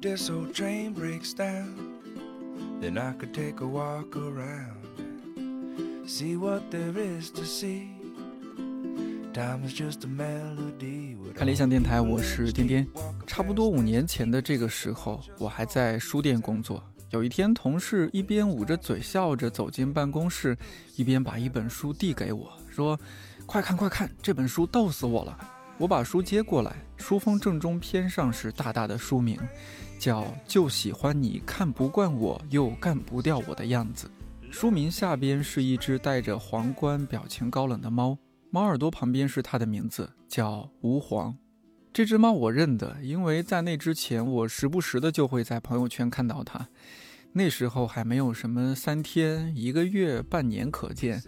this old train breaks down, then I could take a walk around, see what there is to see. Time is just a melody. 看理想电台，我是颠颠。差不多五年前的这个时候，我还在书店工作。有一天，同事一边捂着嘴笑着走进办公室，一边把一本书递给我，说：“快看，快看，这本书逗死我了！”我把书接过来，书封正中偏上是大大的书名，叫《就喜欢你看不惯我又干不掉我的样子》。书名下边是一只戴着皇冠、表情高冷的猫，猫耳朵旁边是它的名字，叫吾皇。这只猫我认得，因为在那之前，我时不时的就会在朋友圈看到它。那时候还没有什么三天、一个月、半年可见，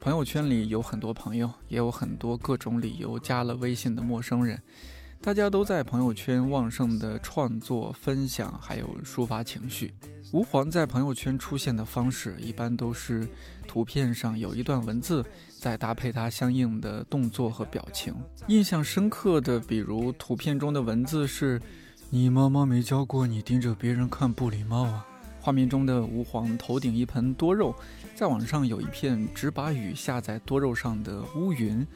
朋友圈里有很多朋友，也有很多各种理由加了微信的陌生人，大家都在朋友圈旺盛的创作、分享，还有抒发情绪。吾皇在朋友圈出现的方式，一般都是图片上有一段文字，再搭配它相应的动作和表情。印象深刻的，比如图片中的文字是：“你妈妈没教过你盯着别人看不礼貌啊。”画面中的吾皇头顶一盆多肉，在网上有一片只把雨下在多肉上的乌云，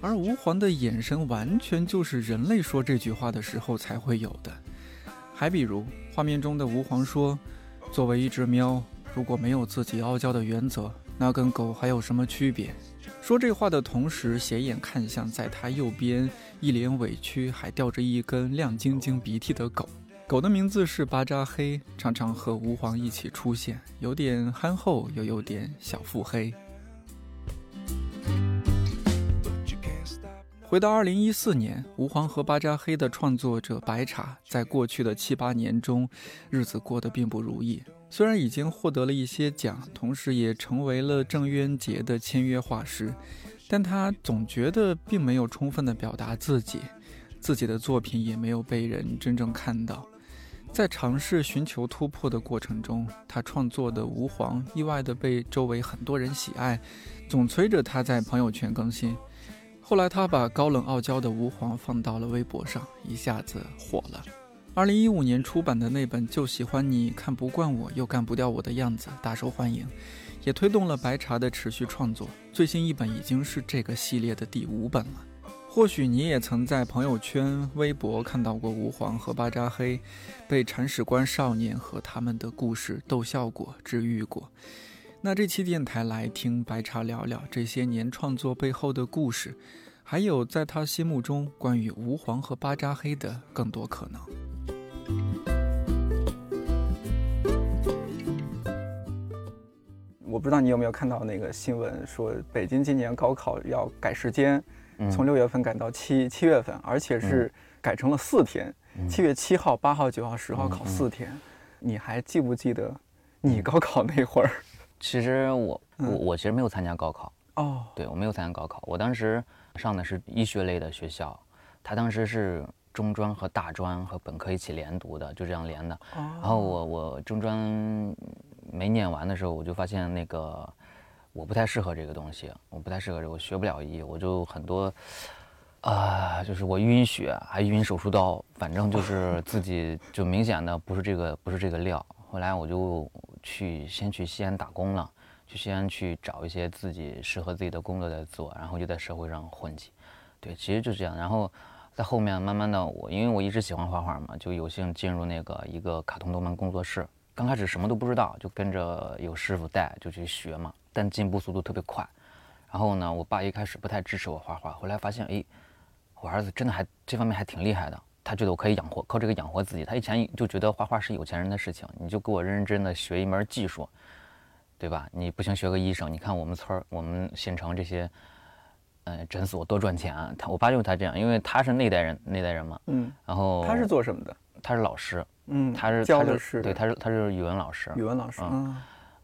而吾皇的眼神完全就是人类说这句话的时候才会有的。还比如画面中的吾皇说。作为一只喵，如果没有自己傲娇的原则，那跟狗还有什么区别？说这话的同时，斜眼看向在他右边一脸委屈还吊着一根亮晶晶鼻涕的狗。狗的名字是巴扎黑，常常和吾皇一起出现，有点憨厚，又有点小腹黑。回到二零一四年，吾皇和巴扎黑的创作者白茶，在过去的七八年中，日子过得并不如意。虽然已经获得了一些奖，同时也成为了郑渊洁的签约画师，但他总觉得并没有充分的表达自己，自己的作品也没有被人真正看到。在尝试寻求突破的过程中，他创作的吾皇意外的被周围很多人喜爱，总催着他在朋友圈更新。后来，他把高冷傲娇的吾皇放到了微博上，一下子火了。二零一五年出版的那本《就喜欢你看不惯我又干不掉我的样子》大受欢迎，也推动了白茶的持续创作。最新一本已经是这个系列的第五本了。或许你也曾在朋友圈、微博看到过吾皇和巴扎黑被铲屎官少年和他们的故事逗笑过、治愈过。那这期电台来听白茶聊聊这些年创作背后的故事，还有在他心目中关于吾皇和巴扎黑的更多可能。我不知道你有没有看到那个新闻，说北京今年高考要改时间，从六月份改到七七月份，而且是改成了四天，七月七号、八号、九号、十号考四天。你还记不记得你高考那会儿？其实我我我其实没有参加高考哦，对我没有参加高考。我当时上的是医学类的学校，他当时是中专和大专和本科一起连读的，就这样连的。然后我我中专没念完的时候，我就发现那个我不太适合这个东西，我不太适合这，我学不了医，我就很多啊，就是我晕血还晕手术刀，反正就是 自己就明显的不是这个不是这个料。后来我就。去先去西安打工了，去西安去找一些自己适合自己的工作在做，然后就在社会上混迹。对，其实就这样。然后在后面慢慢的，我因为我一直喜欢画画嘛，就有幸进入那个一个卡通动漫工作室。刚开始什么都不知道，就跟着有师傅带就去学嘛，但进步速度特别快。然后呢，我爸一开始不太支持我画画，后来发现，哎，我儿子真的还这方面还挺厉害的。他觉得我可以养活，靠这个养活自己。他以前就觉得画画是有钱人的事情，你就给我认认真真的学一门技术，对吧？你不行学个医生。你看我们村儿、我们县城这些，呃，诊所多赚钱啊！他我爸就是他这样，因为他是那代人，那代人嘛。嗯。然后他是做什么的？他是老师。嗯。他是教的是对，他是他是语文老师。语文老师。嗯。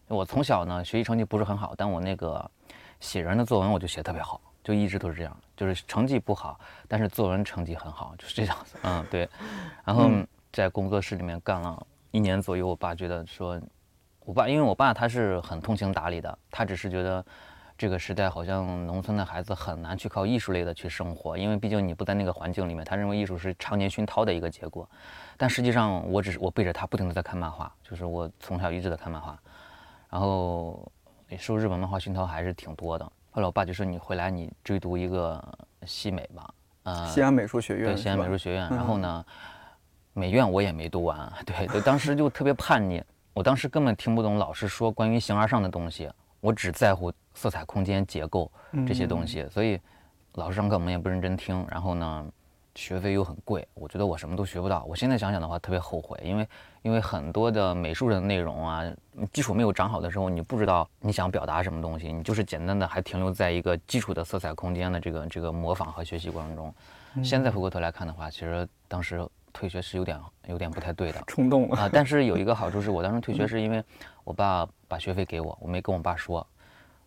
我从小呢学习成绩不是很好，但我那个写人的作文我就写特别好。就一直都是这样，就是成绩不好，但是作文成绩很好，就是这样子。嗯，对。然后在工作室里面干了一年左右，我爸觉得说，我爸因为我爸他是很通情达理的，他只是觉得这个时代好像农村的孩子很难去靠艺术类的去生活，因为毕竟你不在那个环境里面。他认为艺术是常年熏陶的一个结果，但实际上我只是我背着他不停的在看漫画，就是我从小一直在看漫画，然后受日本漫画熏陶还是挺多的。后来我爸就说你回来你追读一个西美吧，呃，西安美术学院，对，西安美术学院。然后呢，美院我也没读完，对，对，当时就特别叛逆，我当时根本听不懂老师说关于形而上的东西，我只在乎。色彩、空间、结构这些东西，所以老师上课我们也不认真听。然后呢，学费又很贵，我觉得我什么都学不到。我现在想想的话，特别后悔，因为因为很多的美术的内容啊，基础没有长好的时候，你不知道你想表达什么东西，你就是简单的还停留在一个基础的色彩、空间的这个这个模仿和学习过程中。现在回过头来看的话，其实当时退学是有点有点不太对的，冲动啊。但是有一个好处是我当时退学是因为我爸把学费给我，我没跟我爸说。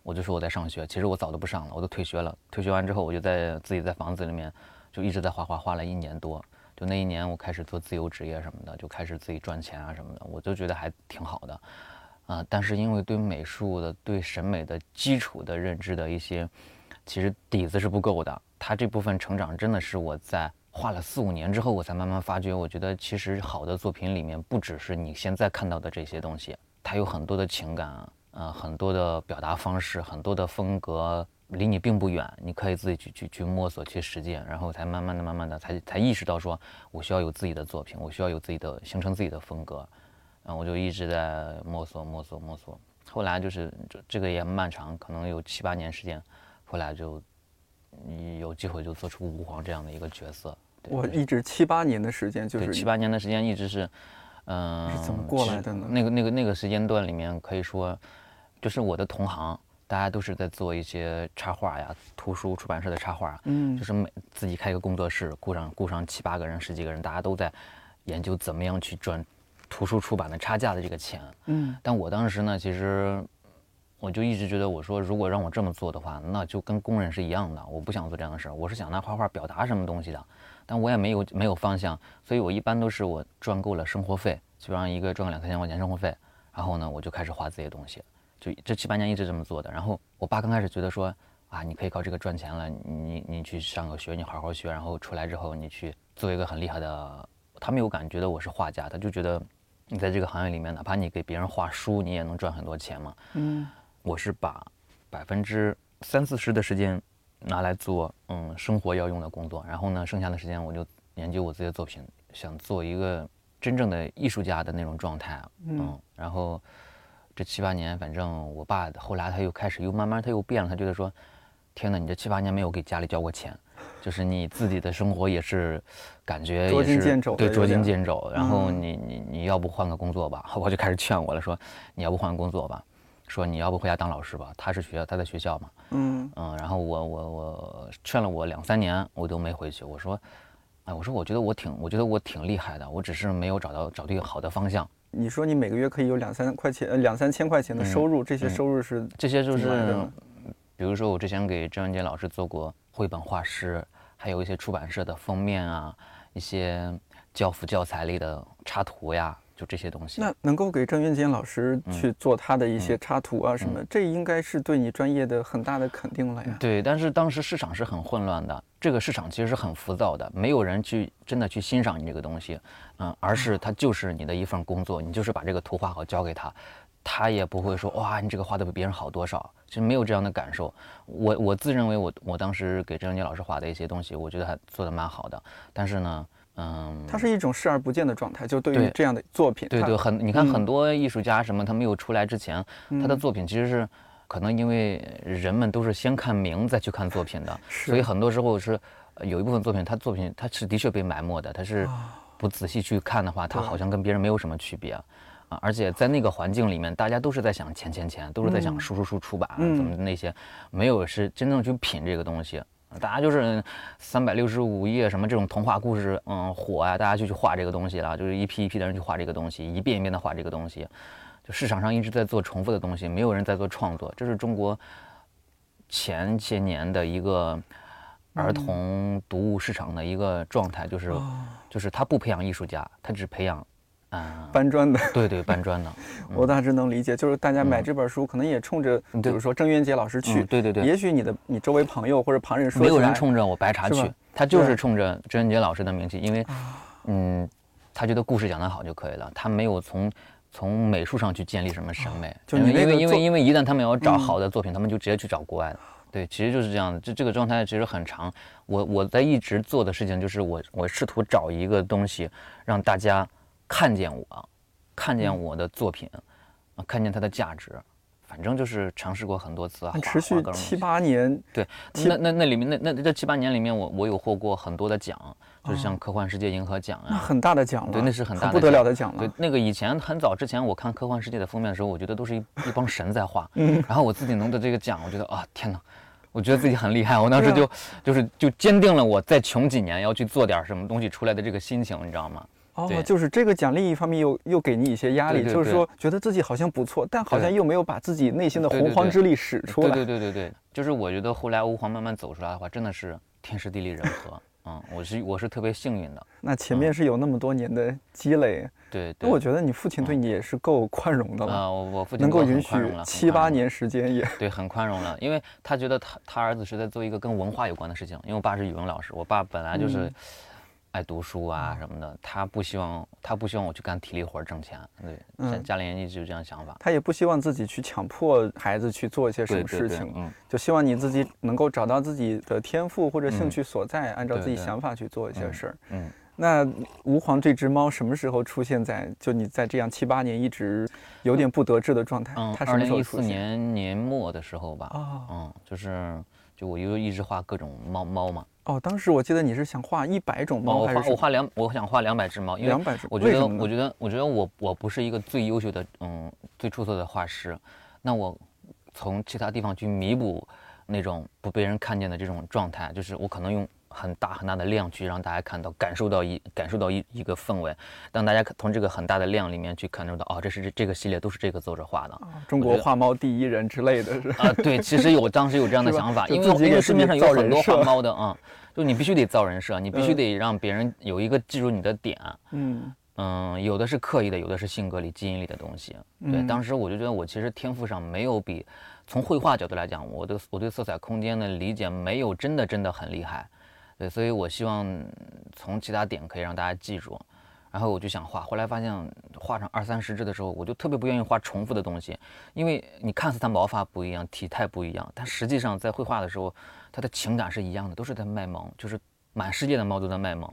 我就说我在上学，其实我早都不上了，我都退学了。退学完之后，我就在自己在房子里面就一直在画画，画了一年多。就那一年，我开始做自由职业什么的，就开始自己赚钱啊什么的，我就觉得还挺好的。啊，但是因为对美术的、对审美的基础的认知的一些，其实底子是不够的。他这部分成长真的是我在画了四五年之后，我才慢慢发觉。我觉得其实好的作品里面不只是你现在看到的这些东西，它有很多的情感。呃，很多的表达方式，很多的风格离你并不远，你可以自己去去去摸索、去实践，然后才慢慢的、慢慢的才才意识到，说我需要有自己的作品，我需要有自己的形成自己的风格。嗯，我就一直在摸索、摸索、摸索。后来就是这这个也漫长，可能有七八年时间。后来就有机会就做出吾皇这样的一个角色。我一直七八年的时间，就是七八年的时间一直是，嗯，是怎么过来的呢？那个那个那个时间段里面，可以说。就是我的同行，大家都是在做一些插画呀，图书出版社的插画，嗯，就是每自己开一个工作室，雇上雇上七八个人、十几个人，大家都在研究怎么样去赚图书出版的差价的这个钱，嗯。但我当时呢，其实我就一直觉得，我说如果让我这么做的话，那就跟工人是一样的，我不想做这样的事儿。我是想拿画画表达什么东西的，但我也没有没有方向，所以我一般都是我赚够了生活费，基本上一个赚个两三千块钱生活费，然后呢，我就开始画自己的东西。就这七八年一直这么做的，然后我爸刚开始觉得说，啊，你可以靠这个赚钱了，你你去上个学，你好好学，然后出来之后你去做一个很厉害的，他没有感觉得我是画家，他就觉得你在这个行业里面，哪怕你给别人画书，你也能赚很多钱嘛。嗯，我是把百分之三四十的时间拿来做嗯生活要用的工作，然后呢，剩下的时间我就研究我自己的作品，想做一个真正的艺术家的那种状态。嗯，然后。这七八年，反正我爸后来他又开始又慢慢他又变了，他觉得说，天哪，你这七八年没有给家里交过钱，就是你自己的生活也是，感觉也是对捉襟见肘。然后你你你要不换个工作吧？我就开始劝我了，说你要不换个工作吧，说你要不回家当老师吧？他是学校他在学校嘛，嗯嗯。然后我我我劝了我两三年，我都没回去。我说，哎，我说我觉得我挺我觉得我挺厉害的，我只是没有找到找对好的方向。你说你每个月可以有两三块钱，呃，两三千块钱的收入，这些收入是这些就是，比如说我之前给郑渊洁老师做过绘本画师，还有一些出版社的封面啊，一些教辅教材类的插图呀。就这些东西，那能够给郑渊洁老师去做他的一些插图啊什么，这应该是对你专业的很大的肯定了呀。对，但是当时市场是很混乱的，这个市场其实是很浮躁的，没有人去真的去欣赏你这个东西，嗯，而是它就是你的一份工作，你就是把这个图画好交给他，他也不会说哇你这个画的比别人好多少，其实没有这样的感受。我我自认为我我当时给郑渊洁老师画的一些东西，我觉得还做的蛮好的，但是呢。嗯，它是一种视而不见的状态，就对于这样的作品，对对，很你看很多艺术家什么，他没有出来之前，他的作品其实是可能因为人们都是先看名再去看作品的，所以很多时候是有一部分作品，他作品他是的确被埋没的，他是不仔细去看的话，他好像跟别人没有什么区别啊，而且在那个环境里面，大家都是在想钱钱钱，都是在想输输输出版怎么那些，没有是真正去品这个东西。大家就是三百六十五页什么这种童话故事，嗯，火啊，大家就去画这个东西了，就是一批一批的人去画这个东西，一遍一遍的画这个东西，就市场上一直在做重复的东西，没有人在做创作，这是中国前些年的一个儿童读物市场的一个状态，就是就是他不培养艺术家，他只培养啊，搬砖的，对对，搬砖的，我大致能理解，就是大家买这本书可能也冲着，比如说郑渊洁老师去，对对对，也许你的你周围朋友或者旁人说，没有人冲着我白茶去，他就是冲着郑渊洁老师的名气，因为，嗯，他觉得故事讲得好就可以了，他没有从从美术上去建立什么审美，就因为因为因为一旦他们要找好的作品，他们就直接去找国外的。对，其实就是这样的，这这个状态其实很长。我我在一直做的事情就是我我试图找一个东西，让大家看见我，看见我的作品，啊，看见它的价值。反正就是尝试过很多次啊，持续七八年。对，那那那里面那那这七八年里面，我我有获过很多的奖，就是像科幻世界银河奖啊，那很大的奖了。对，那是很大的不得了的奖了。对，那个以前很早之前，我看科幻世界的封面的时候，我觉得都是一 一帮神在画。嗯。然后我自己能得这个奖，我觉得啊，天哪！我觉得自己很厉害，我当时就就是就坚定了我再穷几年要去做点什么东西出来的这个心情，你知道吗？哦，就是这个奖励一方面又又给你一些压力，就是说觉得自己好像不错，但好像又没有把自己内心的洪荒之力使出来。对对对对对，就是我觉得后来欧皇慢慢走出来的话，真的是天时地利人和。嗯，我是我是特别幸运的。那前面是有那么多年的积累，对。那我觉得你父亲对你也是够宽容的了啊！我我父亲能够允许七八年时间也对，很宽容了，因为他觉得他他儿子是在做一个跟文化有关的事情。因为我爸是语文老师，我爸本来就是。爱读书啊什么的，他不希望他不希望我去干体力活挣钱，对，家家里人一直有这样想法。他也不希望自己去强迫孩子去做一些什么事情，嗯，就希望你自己能够找到自己的天赋或者兴趣所在，按照自己想法去做一些事儿。嗯，那吾皇这只猫什么时候出现在就你在这样七八年一直有点不得志的状态？嗯，二零一四年年末的时候吧。哦，嗯，就是就我又一直画各种猫猫嘛。哦，当时我记得你是想画一百种猫，我画我画两，我想画两百只猫，因为两百只，我觉得我觉得我觉得我我不是一个最优秀的，嗯，最出色的画师，那我从其他地方去弥补那种不被人看见的这种状态，就是我可能用。很大很大的量去让大家看到，感受到一感受到一一个氛围。让大家从这个很大的量里面去感受到，哦，这是这这个系列都是这个作者画的，中国画猫第一人之类的是啊，对，其实有当时有这样的 想法，因为因为市面上有很多画猫的啊，就你必须得造人设，你必须得让别人有一个记住你的点。嗯嗯，有的是刻意的，有的是性格里基因里的东西。对，当时我就觉得我其实天赋上没有比从绘画角度来讲，我的我对色彩空间的理解没有真的真的很厉害。对，所以我希望从其他点可以让大家记住，然后我就想画，后来发现画上二三十只的时候，我就特别不愿意画重复的东西，因为你看似它毛发不一样，体态不一样，但实际上在绘画的时候，它的情感是一样的，都是在卖萌，就是满世界的猫都在卖萌，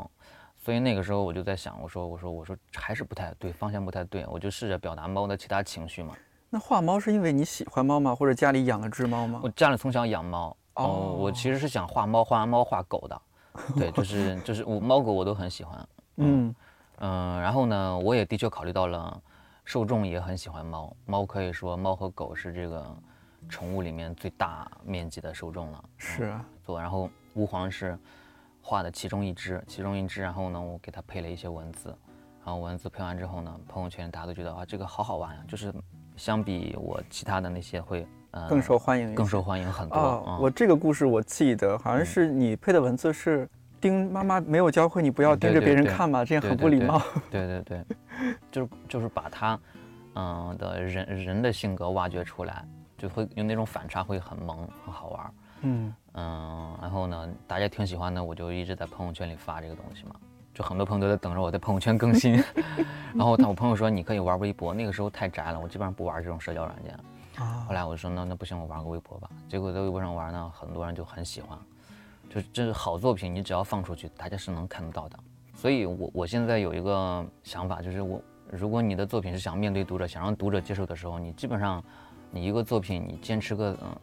所以那个时候我就在想，我说我说我说还是不太对，方向不太对，我就试着表达猫的其他情绪嘛。那画猫是因为你喜欢猫吗？或者家里养了只猫吗？我家里从小养猫，哦，我其实是想画猫，画完猫画狗的。对，就是就是我猫狗我都很喜欢，嗯嗯，然后呢，我也的确考虑到了受众也很喜欢猫，猫可以说猫和狗是这个宠物里面最大面积的受众了。是啊，做然后乌黄是画的其中一只，其中一只，然后呢，我给它配了一些文字，然后文字配完之后呢，朋友圈大家都觉得啊，这个好好玩呀，就是相比我其他的那些会。更受欢迎，更受欢迎很多。哦，我这个故事我记得，好像是你配的文字是“盯妈妈没有教会你不要盯着别人看嘛，这样很不礼貌。”对对对，就是就是把他，嗯的人人的性格挖掘出来，就会有那种反差会很萌，很好玩。嗯嗯，然后呢，大家挺喜欢的，我就一直在朋友圈里发这个东西嘛，就很多朋友都在等着我在朋友圈更新。然后我朋友说你可以玩微博，那个时候太宅了，我基本上不玩这种社交软件。后来我就说那那不行，我玩个微博吧。结果在微博上玩呢，很多人就很喜欢，就这是好作品，你只要放出去，大家是能看得到的。所以，我我现在有一个想法，就是我如果你的作品是想面对读者，想让读者接受的时候，你基本上你一个作品，你坚持个嗯，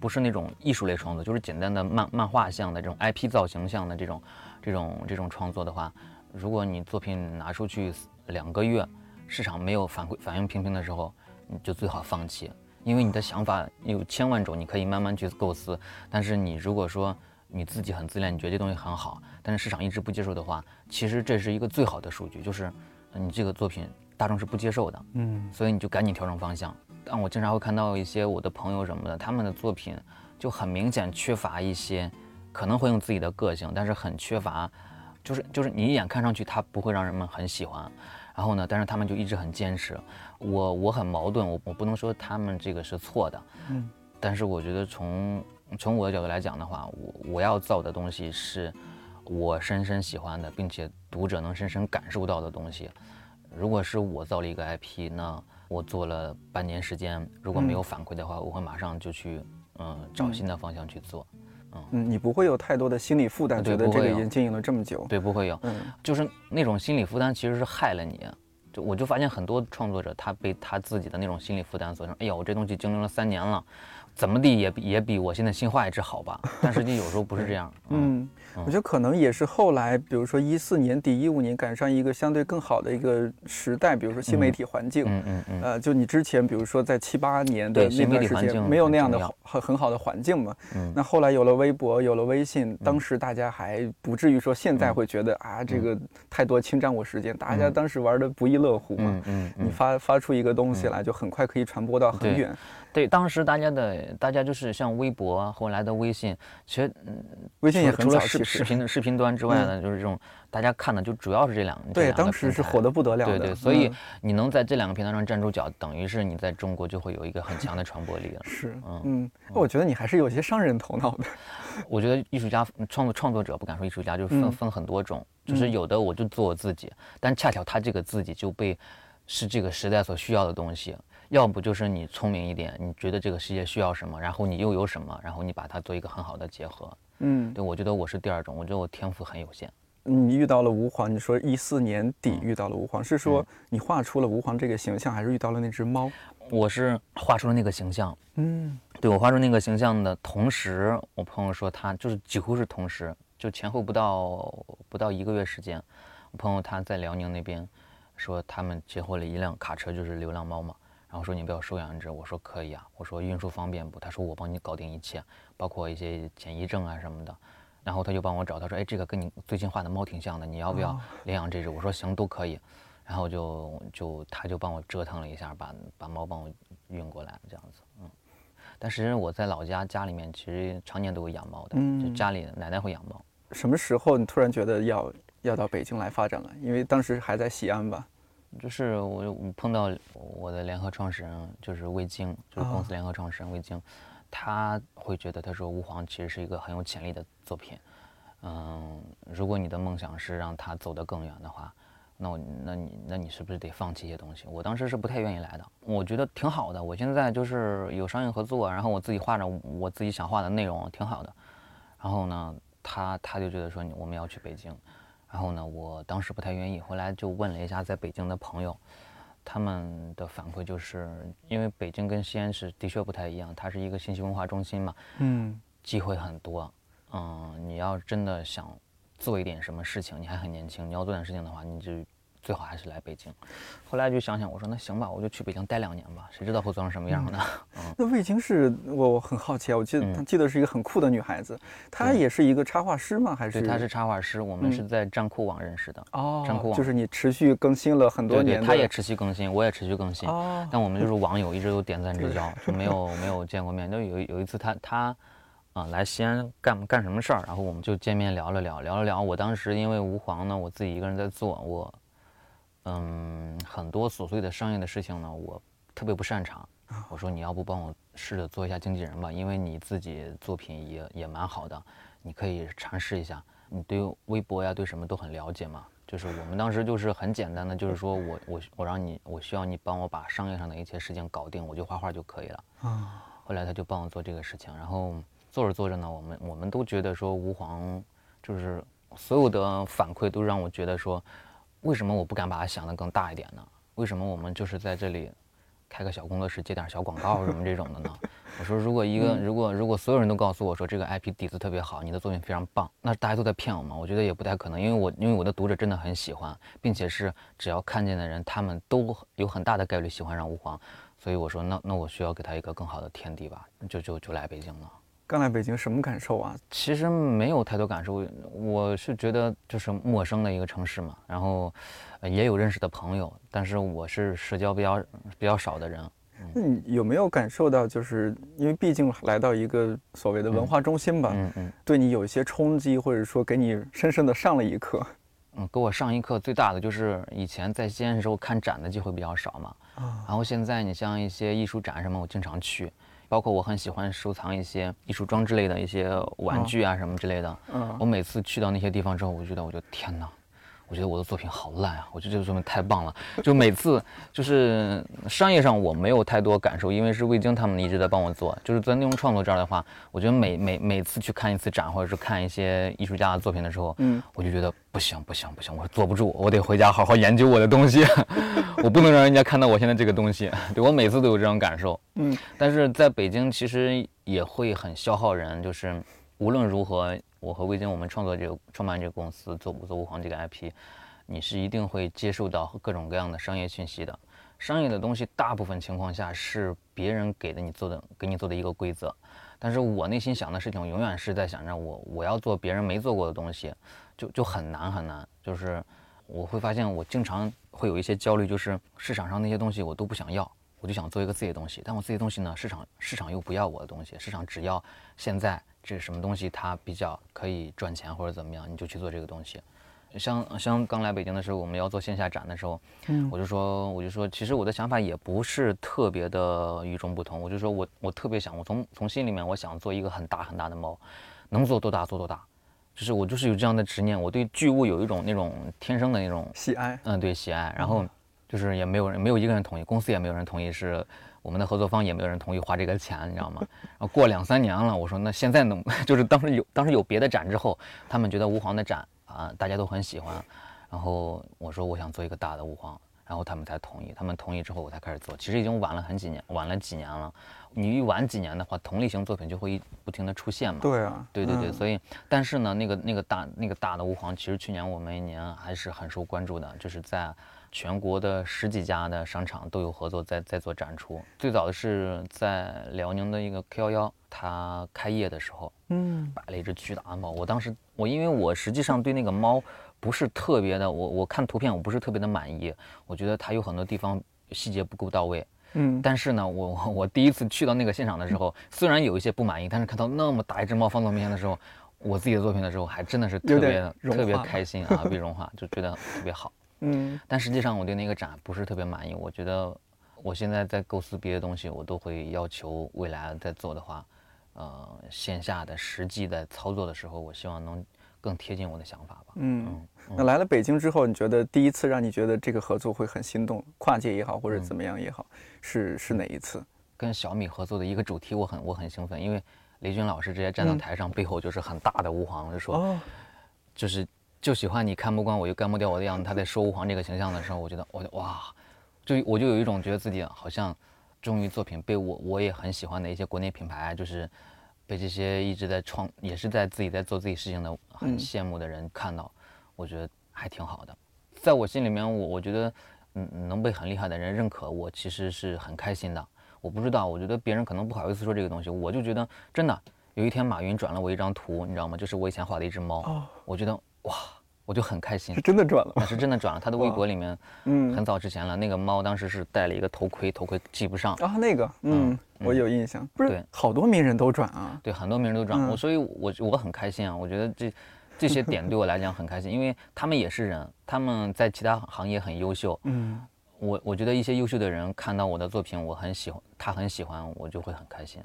不是那种艺术类创作，就是简单的漫漫画像的这种 IP 造型像的这种这种这种创作的话，如果你作品拿出去两个月，市场没有反馈反应平平的时候，你就最好放弃。因为你的想法有千万种，你可以慢慢去构思。但是你如果说你自己很自恋，你觉得这东西很好，但是市场一直不接受的话，其实这是一个最好的数据，就是你这个作品大众是不接受的。嗯，所以你就赶紧调整方向。但我经常会看到一些我的朋友什么的，他们的作品就很明显缺乏一些，可能会用自己的个性，但是很缺乏，就是就是你一眼看上去他不会让人们很喜欢。然后呢，但是他们就一直很坚持。我我很矛盾，我我不能说他们这个是错的，嗯，但是我觉得从从我的角度来讲的话，我我要造的东西是我深深喜欢的，并且读者能深深感受到的东西。如果是我造了一个 IP，那我做了半年时间，如果没有反馈的话，我会马上就去嗯找新的方向去做。嗯，你不会有太多的心理负担，觉得这个已经经营了这么久，对，不会有，嗯，就是那种心理负担其实是害了你。就我就发现很多创作者，他被他自己的那种心理负担所成。哎呀，我这东西经营了三年了。怎么地也比也比我现在新画一支好吧？但实际有时候不是这样。嗯，我觉得可能也是后来，比如说一四年底、一五年赶上一个相对更好的一个时代，比如说新媒体环境。嗯嗯嗯。呃，就你之前，比如说在七八年的那段时间，没有那样的很很好的环境嘛。嗯。那后来有了微博，有了微信，当时大家还不至于说现在会觉得啊，这个太多侵占我时间。大家当时玩的不亦乐乎嘛。嗯嗯。你发发出一个东西来，就很快可以传播到很远。对，当时大家的大家就是像微博，后来的微信，其实嗯，微信也除了视视频的视频端之外呢，就是这种大家看的就主要是这两个。对，当时是火的不得了。对对，所以你能在这两个平台上站住脚，等于是你在中国就会有一个很强的传播力了。是，嗯嗯，我觉得你还是有些商人头脑的。我觉得艺术家创作创作者不敢说艺术家，就是分分很多种，就是有的我就做我自己，但恰巧他这个自己就被是这个时代所需要的东西。要不就是你聪明一点，你觉得这个世界需要什么，然后你又有什么，然后你把它做一个很好的结合。嗯，对，我觉得我是第二种，我觉得我天赋很有限。你遇到了吾皇，你说一四年底遇到了吾皇，是说你画出了吾皇这个形象，还是遇到了那只猫？我是画出了那个形象。嗯，对我画出那个形象的同时，我朋友说他就是几乎是同时，就前后不到不到一个月时间，我朋友他在辽宁那边说他们接获了一辆卡车，就是流浪猫嘛。然后说你不要收养一只，我说可以啊，我说运输方便不？他说我帮你搞定一切，包括一些检疫证啊什么的。然后他就帮我找，他说哎，这个跟你最近画的猫挺像的，你要不要领养这只？我说行，都可以。然后就就他就帮我折腾了一下，把把猫帮我运过来这样子。嗯，但是我在老家家里面其实常年都有养猫的，就家里奶奶会养猫。什么时候你突然觉得要要到北京来发展了？因为当时还在西安吧。就是我碰到我的联合创始人，就是魏晶，就是公司联合创始人魏京，他会觉得他说吾皇其实是一个很有潜力的作品，嗯，如果你的梦想是让他走得更远的话，那我那你那你是不是得放弃一些东西？我当时是不太愿意来的，我觉得挺好的，我现在就是有商业合作，然后我自己画着我自己想画的内容，挺好的。然后呢，他他就觉得说我们要去北京。然后呢，我当时不太愿意，后来就问了一下在北京的朋友，他们的反馈就是，因为北京跟西安是的确不太一样，它是一个信息文化中心嘛，嗯，机会很多，嗯，你要真的想做一点什么事情，你还很年轻，你要做点事情的话，你就。最好还是来北京。后来就想想，我说那行吧，我就去北京待两年吧，谁知道会做成什么样呢？嗯，那魏晶是我我很好奇啊，我记得记得是一个很酷的女孩子，她也是一个插画师吗？还是？对，她是插画师，我们是在站酷网认识的。哦，站酷网就是你持续更新了很多年。她也持续更新，我也持续更新。哦，但我们就是网友，一直有点赞之交，就没有没有见过面。就有有一次，她她啊来西安干干什么事儿，然后我们就见面聊了聊，聊了聊。我当时因为吾皇呢，我自己一个人在做，我。嗯，很多琐碎的商业的事情呢，我特别不擅长。我说你要不帮我试着做一下经纪人吧，因为你自己作品也也蛮好的，你可以尝试一下。你对微博呀，对什么都很了解嘛。就是我们当时就是很简单的，就是说 我我我让你，我需要你帮我把商业上的一些事情搞定，我就画画就可以了。啊。后来他就帮我做这个事情，然后做着做着呢，我们我们都觉得说吴皇就是所有的反馈都让我觉得说。为什么我不敢把它想得更大一点呢？为什么我们就是在这里开个小工作室接点小广告什么这种的呢？我说，如果一个如果如果所有人都告诉我说这个 IP 底子特别好，你的作品非常棒，那大家都在骗我吗？我觉得也不太可能，因为我因为我的读者真的很喜欢，并且是只要看见的人，他们都有很大的概率喜欢上吾皇，所以我说，那那我需要给他一个更好的天地吧，就就就来北京了。刚来北京什么感受啊？其实没有太多感受，我是觉得就是陌生的一个城市嘛，然后也有认识的朋友，但是我是社交比较比较少的人。那你有没有感受到，就是因为毕竟来到一个所谓的文化中心吧，嗯嗯，对你有一些冲击，或者说给你深深的上了一课？嗯，给我上一课最大的就是以前在西安的时候看展的机会比较少嘛，啊，然后现在你像一些艺术展什么，我经常去，包括我很喜欢收藏一些艺术装置类的一些玩具啊什么之类的，嗯，我每次去到那些地方之后，我就觉得我就天哪。我觉得我的作品好烂啊！我觉得这个作品太棒了。就每次就是商业上我没有太多感受，因为是魏京他们一直在帮我做。就是在内容创作这儿的话，我觉得每每每次去看一次展，或者是看一些艺术家的作品的时候，嗯，我就觉得不行不行不行，我坐不住，我得回家好好研究我的东西，我不能让人家看到我现在这个东西。对我每次都有这种感受，嗯。但是在北京其实也会很消耗人，就是无论如何。我和魏晶，我们创作这个创办这个公司，做做吾皇这个 IP，你是一定会接受到各种各样的商业讯息的。商业的东西，大部分情况下是别人给的你做的，给你做的一个规则。但是我内心想的事情，永远是在想着我我要做别人没做过的东西，就就很难很难。就是我会发现，我经常会有一些焦虑，就是市场上那些东西我都不想要，我就想做一个自己的东西。但我自己的东西呢，市场市场又不要我的东西，市场只要现在。这是什么东西？它比较可以赚钱或者怎么样，你就去做这个东西。像像刚来北京的时候，我们要做线下展的时候，嗯，我就说我就说，其实我的想法也不是特别的与众不同。我就说我我特别想，我从从心里面我想做一个很大很大的猫，能做多大做多大。就是我就是有这样的执念，我对巨物有一种那种天生的那种喜爱。嗯，对喜爱。然后就是也没有人没有一个人同意，公司也没有人同意是。我们的合作方也没有人同意花这个钱，你知道吗？然后过两三年了，我说那现在能 就是当时有当时有别的展之后，他们觉得吾皇的展啊大家都很喜欢，然后我说我想做一个大的吾皇，然后他们才同意。他们同意之后我才开始做，其实已经晚了很几年，晚了几年了。你一晚几年的话，同类型作品就会不停的出现嘛。对啊，对对对，所以但是呢，那个那个大那个大的吾皇，其实去年我们一年还是很受关注的，就是在。全国的十几家的商场都有合作，在在做展出。最早的是在辽宁的一个 K 幺幺，它开业的时候，嗯，摆了一只巨大的猫。我当时，我因为我实际上对那个猫不是特别的，我我看图片我不是特别的满意，我觉得它有很多地方细节不够到位，嗯。但是呢，我 我第一次去到那个现场的时候，虽然有一些不满意，但是看到那么大一只猫放在面前的时候，我自己的作品的时候，还真的是特别特别开心啊，被融化，就觉得特别好。嗯，但实际上我对那个展不是特别满意。我觉得我现在在构思别的东西，我都会要求未来在做的话，呃，线下的实际在操作的时候，我希望能更贴近我的想法吧。嗯，那来了北京之后，你觉得第一次让你觉得这个合作会很心动，跨界也好，或者怎么样也好，是是哪一次？跟小米合作的一个主题，我很我很兴奋，因为雷军老师直接站到台上，背后就是很大的吾皇，就说，就是。就喜欢你看不惯我又干不掉我的样子。他在说吾皇这个形象的时候，我觉得我哇，就我就有一种觉得自己好像终于作品被我我也很喜欢的一些国内品牌，就是被这些一直在创也是在自己在做自己事情的很羡慕的人看到，我觉得还挺好的。在我心里面，我我觉得嗯能被很厉害的人认可，我其实是很开心的。我不知道，我觉得别人可能不好意思说这个东西，我就觉得真的有一天马云转了我一张图，你知道吗？就是我以前画的一只猫，我觉得。哇，我就很开心，是真的转了，是真的转了。他的 微博里面，嗯，很早之前了。那个猫当时是戴了一个头盔，头盔系不上啊。那个，嗯，我有印象，不是，好多名人都转啊。对，很多名人都转，我所以，我我很开心啊。我觉得这这些点对我来讲很开心，因为他们也是人，他们在其他行业很优秀，嗯。我我觉得一些优秀的人看到我的作品，我很喜欢，他很喜欢，我就会很开心。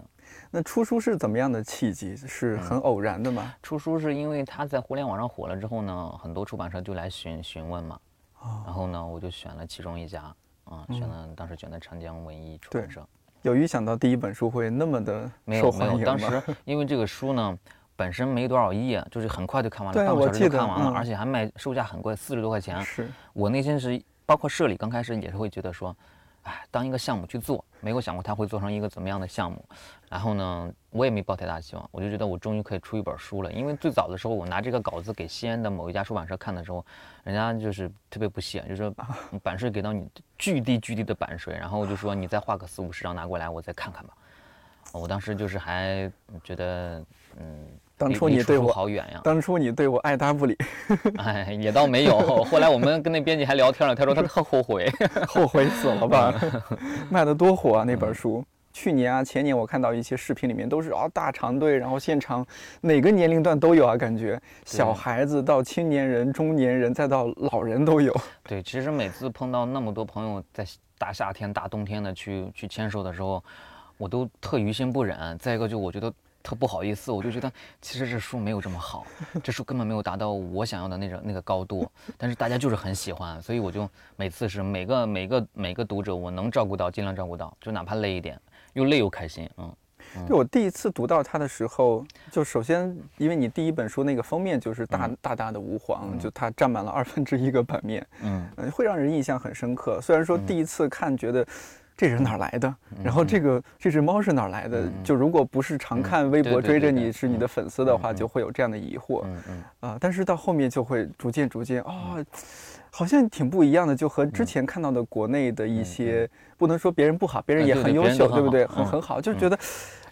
那出书是怎么样的契机？是很偶然的吗？出书是因为他在互联网上火了之后呢，很多出版社就来询询问嘛。然后呢，我就选了其中一家，啊，选了当时选的长江文艺出版社。有预想到第一本书会那么的受欢迎吗？当时因为这个书呢，本身没多少页，就是很快就看完了，半个小时就看完了，而且还卖售价很贵，四十多块钱。是我内心是。包括社里刚开始也是会觉得说，哎，当一个项目去做，没有想过它会做成一个怎么样的项目。然后呢，我也没抱太大希望，我就觉得我终于可以出一本书了。因为最早的时候，我拿这个稿子给西安的某一家出版社看的时候，人家就是特别不屑，就说 版税给到你巨低巨低的版税，然后就说你再画个四五十张拿过来，我再看看吧。我当时就是还觉得，嗯。当初你对我好远呀！当初你对我爱答不理，哎，也倒没有。后来我们跟那编辑还聊天了，他说他特后悔，后悔死了吧？卖的多火啊那本书。去年啊，前年我看到一些视频里面都是啊大长队，然后现场哪个年龄段都有啊，感觉小孩子到青年人、中年人再到老人都有。对，其实每次碰到那么多朋友在大夏天、大冬天的去去签售的时候，我都特于心不忍。再一个就我觉得。特不好意思，我就觉得其实这书没有这么好，这书根本没有达到我想要的那种那个高度，但是大家就是很喜欢，所以我就每次是每个每个每个读者我能照顾到尽量照顾到，就哪怕累一点，又累又开心，嗯。对我第一次读到它的时候，就首先因为你第一本书那个封面就是大大大的吾皇，就它占满了二分之一个版面，嗯，会让人印象很深刻。虽然说第一次看觉得。这人哪来的？然后这个这只猫是哪来的？就如果不是常看微博追着你是你的粉丝的话，就会有这样的疑惑。啊，但是到后面就会逐渐逐渐啊，好像挺不一样的，就和之前看到的国内的一些，不能说别人不好，别人也很优秀，对不对？很很好，就觉得，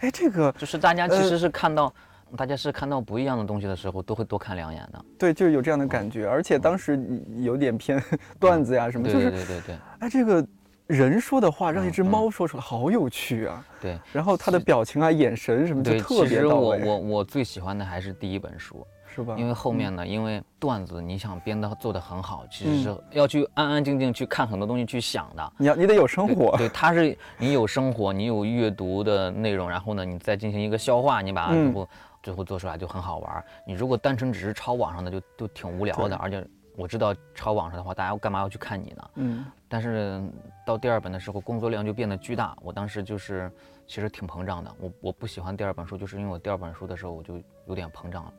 哎，这个就是大家其实是看到，大家是看到不一样的东西的时候，都会多看两眼的。对，就有这样的感觉，而且当时有点偏 段子呀什么，就是对对对，哎，这个。人说的话让一只猫说出来，好有趣啊！对，然后它的表情啊、眼神什么就特别到位。其实我我我最喜欢的还是第一本书，是吧？因为后面呢，因为段子你想编的做的很好，其实是要去安安静静去看很多东西去想的。你要你得有生活，对，它是你有生活，你有阅读的内容，然后呢，你再进行一个消化，你把最后最后做出来就很好玩。你如果单纯只是抄网上的，就就挺无聊的，而且。我知道抄网上的话，大家干嘛要去看你呢？嗯，但是到第二本的时候，工作量就变得巨大。我当时就是其实挺膨胀的。我我不喜欢第二本书，就是因为我第二本书的时候我就有点膨胀了，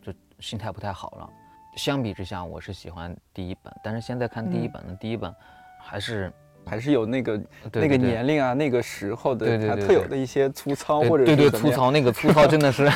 就心态不太好了。相比之下，我是喜欢第一本，但是现在看第一本的第一本，还是还是有那个那个年龄啊，那个时候的它特有的一些粗糙或者对对粗糙，那个粗糙真的是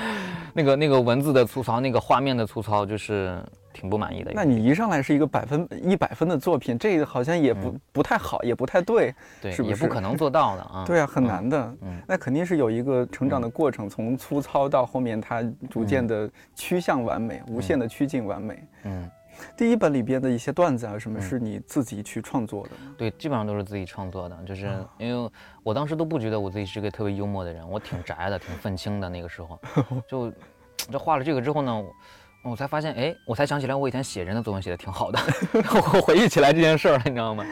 那个那个文字的粗糙，那个画面的粗糙，就是。挺不满意的。那你一上来是一个百分一百分的作品，这个好像也不不太好，也不太对，对，是不是？也不可能做到的啊。对啊，很难的。嗯，那肯定是有一个成长的过程，从粗糙到后面，它逐渐的趋向完美，无限的趋近完美。嗯，第一本里边的一些段子啊，什么是你自己去创作的？对，基本上都是自己创作的，就是因为我当时都不觉得我自己是个特别幽默的人，我挺宅的，挺愤青的。那个时候，就这画了这个之后呢。我才发现，哎，我才想起来，我以前写人的作文写的挺好的，我回忆起来这件事儿了，你知道吗？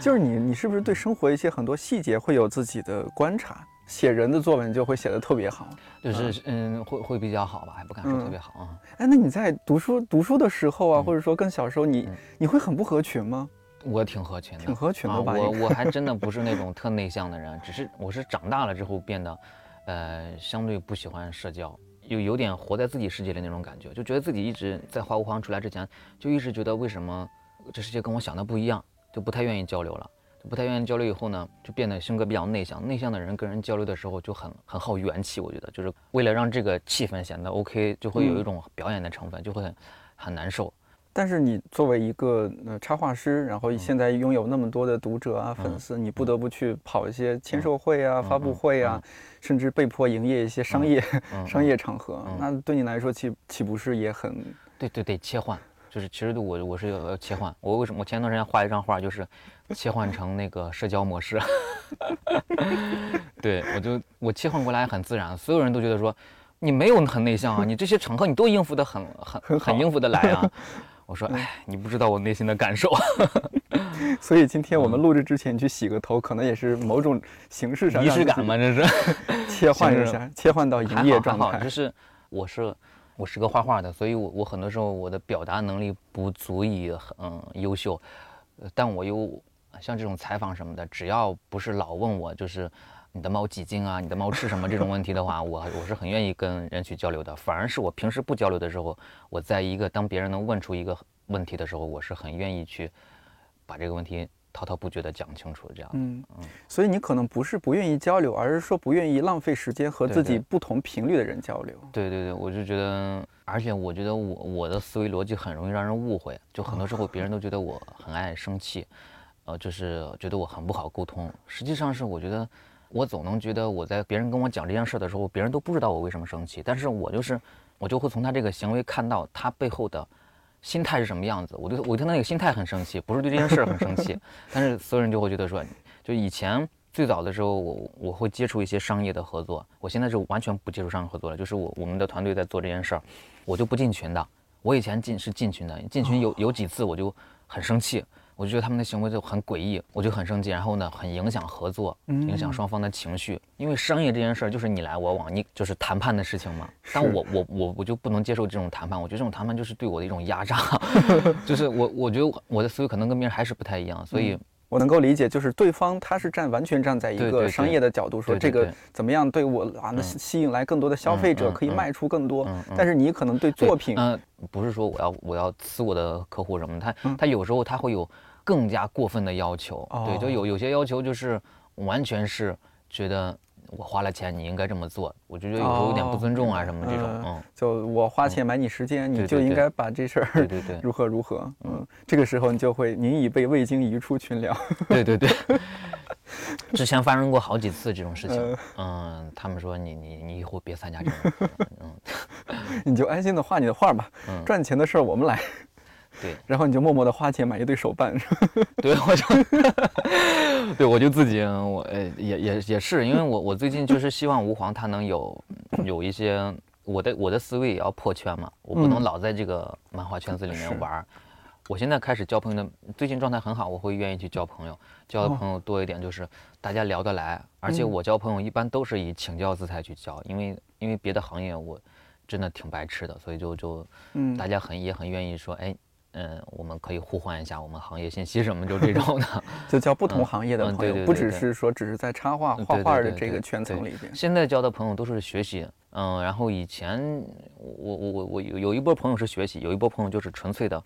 就是你，你是不是对生活一些很多细节会有自己的观察？写人的作文就会写的特别好，就是嗯，会会比较好吧，还不敢说特别好啊。哎，那你在读书读书的时候啊，或者说更小时候，你你会很不合群吗？我挺合群的，挺合群的吧？我我还真的 不是那种特内向的人，只是我是长大了之后变得，呃，相对不喜欢社交。有有点活在自己世界里那种感觉，就觉得自己一直在花无黄出来之前，就一直觉得为什么这世界跟我想的不一样，就不太愿意交流了，就不太愿意交流。以后呢，就变得性格比较内向。内向的人跟人交流的时候就很很耗元气，我觉得就是为了让这个气氛显得 OK，就会有一种表演的成分，就会很很难受。但是你作为一个呃插画师，然后现在拥有那么多的读者啊粉丝，你不得不去跑一些签售会啊、发布会啊，甚至被迫营业一些商业 商业场合，那对你来说岂岂不是也很？对对对，切换就是其实我我是要切换。我为什么我前段时间画一张画，就是 切换成那个社交模式。对我就我切换过来很自然，所有人都觉得说你没有很内向啊，你这些场合你都应付的很很很应付的来啊。我说，哎，你不知道我内心的感受，所以今天我们录制之前去洗个头，可能也是某种形式上仪式感嘛，这是切换一下，切换到营业状态。就是我是我是个画画的，所以我我很多时候我的表达能力不足以很优秀，但我又像这种采访什么的，只要不是老问我就是。你的猫几斤啊？你的猫吃什么？这种问题的话，我我是很愿意跟人去交流的。反而是我平时不交流的时候，我在一个当别人能问出一个问题的时候，我是很愿意去把这个问题滔滔不绝地讲清楚。这样，嗯嗯。所以你可能不是不愿意交流，而是说不愿意浪费时间和自己不同频率的人交流。对对对，我就觉得，而且我觉得我我的思维逻辑很容易让人误会，就很多时候别人都觉得我很爱生气，呃，就是觉得我很不好沟通。实际上是我觉得。我总能觉得我在别人跟我讲这件事的时候，别人都不知道我为什么生气，但是我就是，我就会从他这个行为看到他背后的心态是什么样子。我对我对他那个心态很生气，不是对这件事很生气。但是所有人就会觉得说，就以前最早的时候，我我会接触一些商业的合作，我现在是完全不接触商业合作了。就是我我们的团队在做这件事儿，我就不进群的。我以前进是进群的，进群有有几次我就很生气。我就觉得他们的行为就很诡异，我就很生气，然后呢，很影响合作，影响双方的情绪。因为商业这件事儿就是你来我往，你就是谈判的事情嘛。但我我我我就不能接受这种谈判，我觉得这种谈判就是对我的一种压榨，就是我我觉得我的思维可能跟别人还是不太一样，所以。我能够理解，就是对方他是站完全站在一个商业的角度说这个怎么样对我啊，能吸引来更多的消费者，可以卖出更多。但是你可能对作品，嗯，不是说我要我要呲我的客户什么，他他有时候他会有更加过分的要求，对，就有有些要求就是完全是觉得。我花了钱，你应该这么做。我就觉得有时候有点不尊重啊，什么这种。嗯，就我花钱买你时间，你就应该把这事儿对对对如何如何。嗯，这个时候你就会您已被未经移出群聊。对对对，之前发生过好几次这种事情。嗯，他们说你你你以后别参加这种。嗯，你就安心的画你的画吧。嗯，赚钱的事儿我们来。对，然后你就默默的花钱买一对手办，对，我就，对，我就自己，我呃也也也是，因为我我最近就是希望吾皇他能有有一些我的我的思维也要破圈嘛，我不能老在这个漫画圈子里面玩。我现在开始交朋友的，最近状态很好，我会愿意去交朋友，交的朋友多一点，就是大家聊得来，而且我交朋友一般都是以请教姿态去交，因为因为别的行业我真的挺白痴的，所以就就嗯，大家很也很愿意说，哎。嗯，我们可以互换一下我们行业信息什么，就这种的，就交不同行业的朋友，不只是说只是在插画画画的这个圈层里边。现在交的朋友都是学习，嗯，然后以前我我我我有有一波朋友是学习，有一波朋友就是纯粹的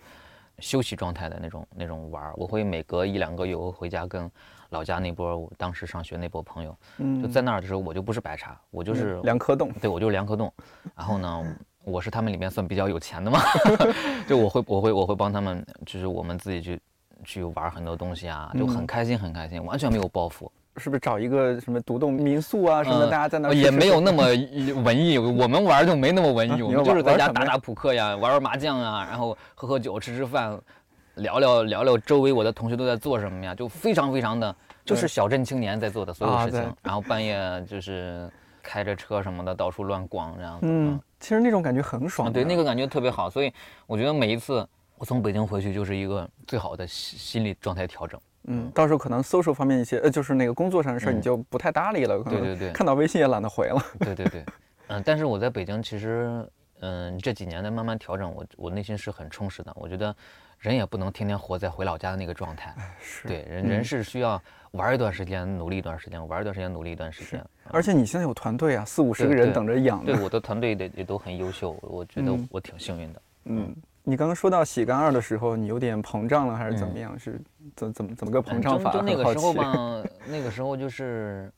休息状态的那种那种玩。我会每隔一两个月我回家跟老家那波当时上学那波朋友，嗯，就在那儿的时候我就不是白茶，我就是梁科栋，对我就是梁科栋，然后呢。我是他们里面算比较有钱的嘛，就我会我会我会帮他们，就是我们自己去去玩很多东西啊，就很开心很开心，完全没有包袱。是不是找一个什么独栋民宿啊什么的，大家在那也没有那么文艺，我们玩就没那么文艺，我们就是在家打打扑克呀，玩玩麻将啊，然后喝喝酒吃吃饭，聊聊聊聊周围我的同学都在做什么呀，就非常非常的就是小镇青年在做的所有事情，然后半夜就是开着车什么的到处乱逛这样子。嗯。其实那种感觉很爽，对，那个感觉特别好，所以我觉得每一次我从北京回去就是一个最好的心心理状态调整。嗯，到时候可能 social 方面一些，呃，就是那个工作上的事儿，你就不太搭理了。对对对，看到微信也懒得回了。对对对，嗯，但是我在北京其实，嗯，这几年的慢慢调整，我我内心是很充实的。我觉得人也不能天天活在回老家的那个状态。是。对，人人是需要玩一段时间，努力一段时间，玩一段时间，努力一段时间。而且你现在有团队啊，四五十个人等着养。对，我的团队也也都很优秀，我觉得我挺幸运的。嗯，你刚刚说到《喜干二》的时候，你有点膨胀了，还是怎么样？是怎怎么怎么个膨胀法？就那个时候吧，那个时候就是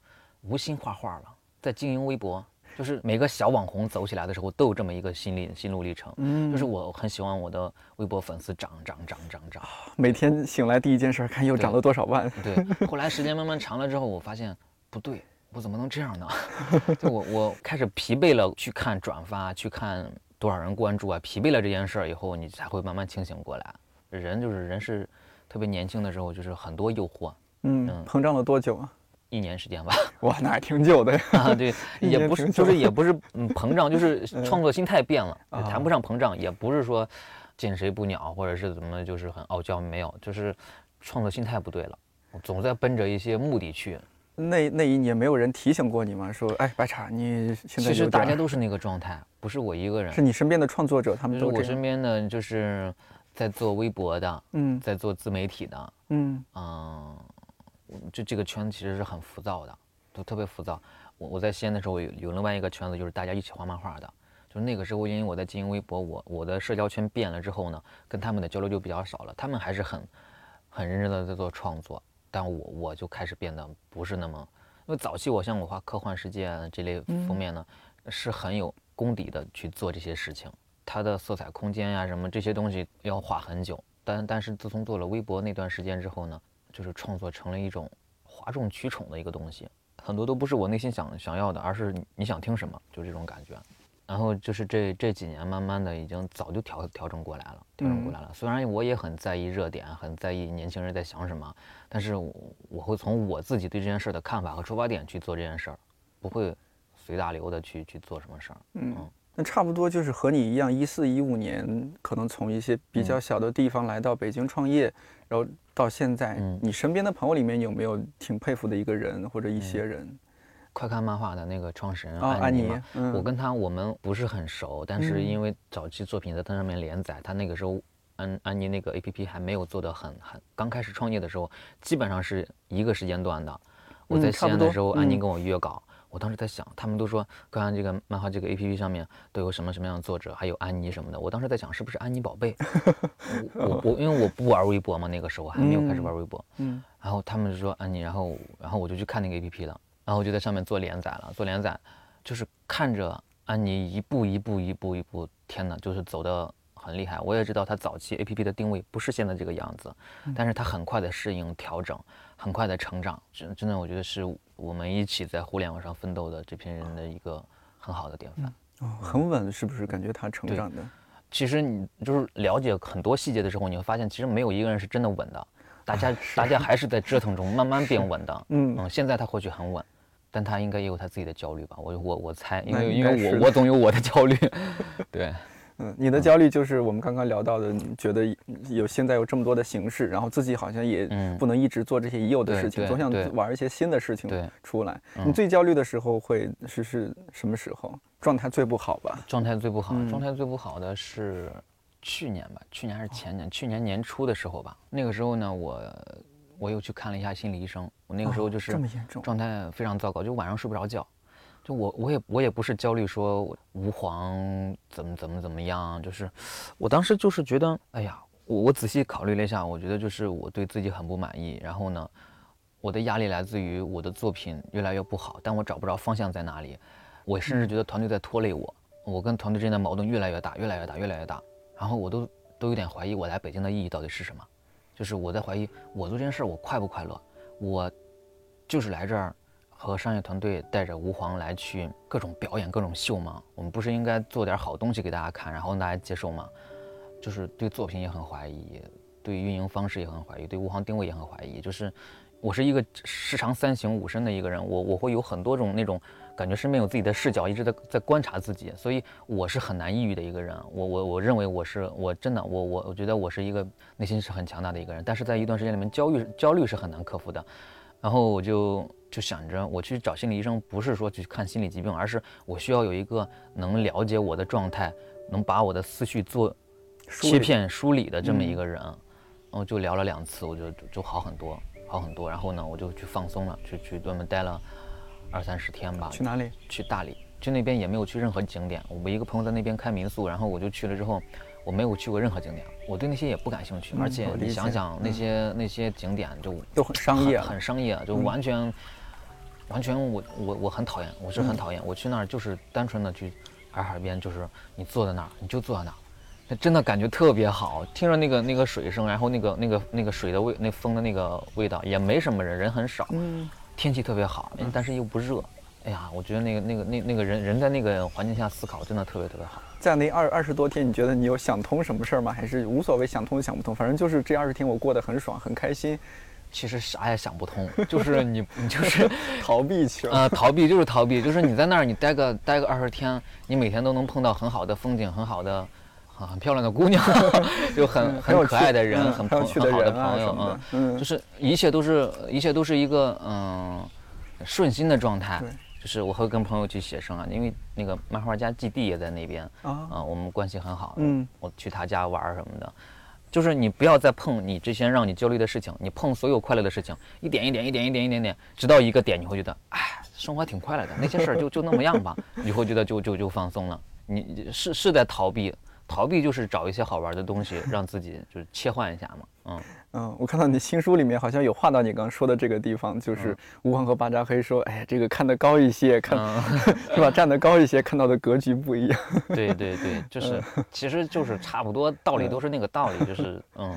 无心画画了，在经营微博。就是每个小网红走起来的时候，都有这么一个心理心路历程。嗯，就是我很喜欢我的微博粉丝涨涨涨涨涨，每天醒来第一件事看又涨了多少万。对，后来时间慢慢长了之后，我发现不对。我怎么能这样呢？就我我开始疲惫了，去看转发，去看多少人关注啊，疲惫了这件事儿以后，你才会慢慢清醒过来。人就是人是特别年轻的时候，就是很多诱惑。嗯，膨胀了多久啊？一年时间吧。哇，那还挺久的呀。对，也不是，就是也不是嗯 膨胀，就是创作心态变了，谈不上膨胀，也不是说见谁不鸟或者是怎么就是很傲娇，没有，就是创作心态不对了，总在奔着一些目的去。那那一年没有人提醒过你吗？说，哎，白茶，你现在其实大家都是那个状态，不是我一个人，是你身边的创作者，他们都我身边的就是在做微博的，嗯，在做自媒体的，嗯嗯，就这个圈子其实是很浮躁的，都特别浮躁。我我在西安的时候有有另外一个圈子，就是大家一起画漫画的，就那个时候因为我在经营微博，我我的社交圈变了之后呢，跟他们的交流就比较少了，他们还是很很认真的在做创作。但我我就开始变得不是那么，因为早期我像我画科幻世界这类封面呢，是很有功底的去做这些事情，它的色彩空间呀什么这些东西要画很久。但但是自从做了微博那段时间之后呢，就是创作成了一种哗众取宠的一个东西，很多都不是我内心想想要的，而是你想听什么，就这种感觉。然后就是这这几年，慢慢的已经早就调调整过来了，调整过来了。虽然我也很在意热点，很在意年轻人在想什么，但是我会从我自己对这件事的看法和出发点去做这件事儿，不会随大流的去去做什么事儿。嗯，那差不多就是和你一样，一四一五年可能从一些比较小的地方来到北京创业，然后到现在，你身边的朋友里面有没有挺佩服的一个人或者一些人？快看漫画的那个创始人安妮，我跟他我们不是很熟，但是因为早期作品在他上面连载，他那个时候安安妮那个 A P P 还没有做得很很，刚开始创业的时候，基本上是一个时间段的。我在西安的时候，安妮跟我约稿，我当时在想，他们都说看看这个漫画这个 A P P 上面都有什么什么样的作者，还有安妮什么的，我当时在想是不是安妮宝贝？我我因为我不玩微博嘛，那个时候还没有开始玩微博，嗯，然后他们就说安妮，然后然后我就去看那个 A P P 了。然后我就在上面做连载了，做连载，就是看着安妮一步一步一步一步，天哪，就是走的很厉害。我也知道她早期 A P P 的定位不是现在这个样子，但是她很快的适应调整，很快的成长。真真的，我觉得是我们一起在互联网上奋斗的这批人的一个很好的典范。哦，很稳，是不是？感觉他成长的。其实你就是了解很多细节的时候，你会发现，其实没有一个人是真的稳的，大家 大家还是在折腾中慢慢变稳的。嗯嗯，现在他或许很稳。但他应该也有他自己的焦虑吧？我我我猜，因为因为我我总有我的焦虑。对，嗯，你的焦虑就是我们刚刚聊到的，觉得有现在有这么多的形式，然后自己好像也不能一直做这些已有的事情，总想玩一些新的事情出来。你最焦虑的时候会是是什么时候？状态最不好吧？状态最不好，状态最不好的是去年吧？去年还是前年？去年年初的时候吧。那个时候呢，我。我又去看了一下心理医生，我那个时候就是状态非常糟糕，就晚上睡不着觉。就我我也我也不是焦虑说吾皇怎么怎么怎么样，就是我当时就是觉得，哎呀，我我仔细考虑了一下，我觉得就是我对自己很不满意。然后呢，我的压力来自于我的作品越来越不好，但我找不着方向在哪里。我甚至觉得团队在拖累我，我跟团队之间的矛盾越来越大，越来越大，越来越大。然后我都都有点怀疑我来北京的意义到底是什么。就是我在怀疑，我做这件事我快不快乐？我就是来这儿和商业团队带着吴黄来去各种表演、各种秀吗？我们不是应该做点好东西给大家看，然后大家接受吗？就是对作品也很怀疑，对运营方式也很怀疑，对吴黄定位也很怀疑。就是我是一个时常三省吾身的一个人，我我会有很多种那种。感觉身边有自己的视角，一直在在观察自己，所以我是很难抑郁的一个人。我我我认为我是我真的我我我觉得我是一个内心是很强大的一个人，但是在一段时间里面焦虑焦虑是很难克服的。然后我就就想着我去找心理医生，不是说去看心理疾病，而是我需要有一个能了解我的状态，能把我的思绪做切片梳理的这么一个人。然后就聊了两次，我就就好很多，好很多。然后呢，我就去放松了，去去专门待了。二三十天吧。去哪里？去大理。去那边也没有去任何景点。我一个朋友在那边开民宿，然后我就去了之后，我没有去过任何景点，我对那些也不感兴趣。而且你想想那些那些景点就都很商业，很商业，就完全完全我我我很讨厌，我是很讨厌。我去那儿就是单纯的去洱海边，就是你坐在那儿，你就坐在那儿，那真的感觉特别好，听着那个那个水声，然后那个那个那个水的味，那风的那个味道，也没什么人，人很少。嗯。天气特别好，但是又不热。哎呀，我觉得那个、那个、那那个人人在那个环境下思考，真的特别特别好。在那二二十多天，你觉得你有想通什么事儿吗？还是无所谓想通想不通？反正就是这二十天我过得很爽，很开心。其实啥也想不通，就是你你就是 逃避去了。呃，逃避就是逃避，就是你在那儿你待个待个二十天，你每天都能碰到很好的风景，很好的。很漂亮的姑娘，就很很可爱的人，很很好的朋友嗯，就是一切都是一切都是一个嗯顺心的状态。就是我会跟朋友去写生啊，因为那个漫画家基地也在那边啊，我们关系很好。嗯，我去他家玩什么的，就是你不要再碰你这些让你焦虑的事情，你碰所有快乐的事情，一点一点一点一点一点点，直到一个点，你会觉得哎，生活挺快乐的，那些事儿就就那么样吧，你会觉得就就就放松了。你是是在逃避。逃避就是找一些好玩的东西，让自己就是切换一下嘛。嗯嗯，我看到你新书里面好像有画到你刚刚说的这个地方，就是吴黄和巴扎黑说：“哎呀，这个看得高一些，看 是吧？站得高一些，看到的格局不一样。”对对对，就是其实就是差不多道理都是那个道理，就是 嗯。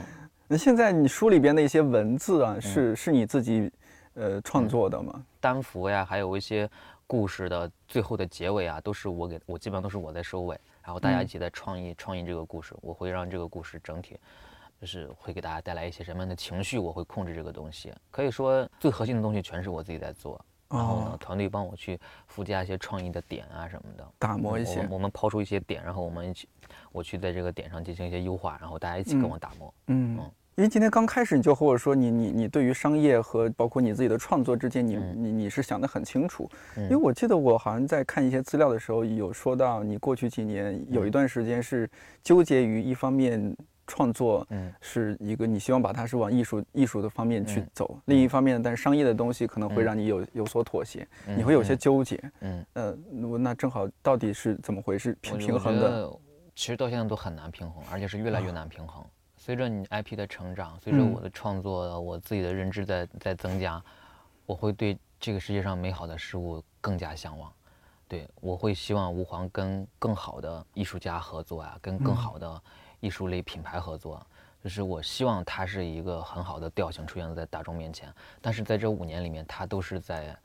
那现在你书里边的一些文字啊，是是你自己呃创作的吗？单幅呀，还有一些。故事的最后的结尾啊，都是我给我基本上都是我在收尾，然后大家一起在创意创意这个故事，我会让这个故事整体就是会给大家带来一些什么样的情绪，我会控制这个东西。可以说最核心的东西全是我自己在做，然后呢，团队帮我去附加一些创意的点啊什么的，打磨一些。我们抛出一些点，然后我们一起我去在这个点上进行一些优化，然后大家一起跟我打磨。嗯。因为今天刚开始你就和我说，你你你对于商业和包括你自己的创作之间，你你你是想得很清楚。因为我记得我好像在看一些资料的时候，有说到你过去几年有一段时间是纠结于一方面创作，嗯，是一个你希望把它是往艺术艺术的方面去走，另一方面，但是商业的东西可能会让你有有所妥协，你会有些纠结。嗯，呃，那正好到底是怎么回事？平平衡的，其实到现在都很难平衡，而且是越来越难平衡。随着你 IP 的成长，随着我的创作，我自己的认知在在增加，我会对这个世界上美好的事物更加向往。对我会希望吾皇跟更好的艺术家合作啊，跟更好的艺术类品牌合作，就是我希望它是一个很好的调性出现在大众面前。但是在这五年里面，它都是在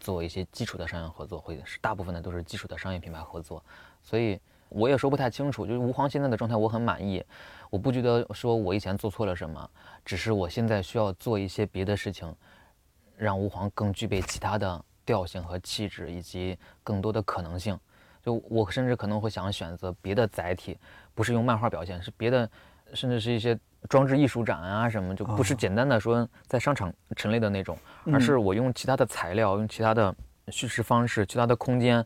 做一些基础的商业合作，会是大部分的都是基础的商业品牌合作，所以我也说不太清楚。就是吾皇现在的状态，我很满意。我不觉得说我以前做错了什么，只是我现在需要做一些别的事情，让吾皇更具备其他的调性和气质，以及更多的可能性。就我甚至可能会想选择别的载体，不是用漫画表现，是别的，甚至是一些装置艺术展啊什么，就不是简单的说在商场陈列的那种，而是我用其他的材料，用其他的叙事方式，其他的空间，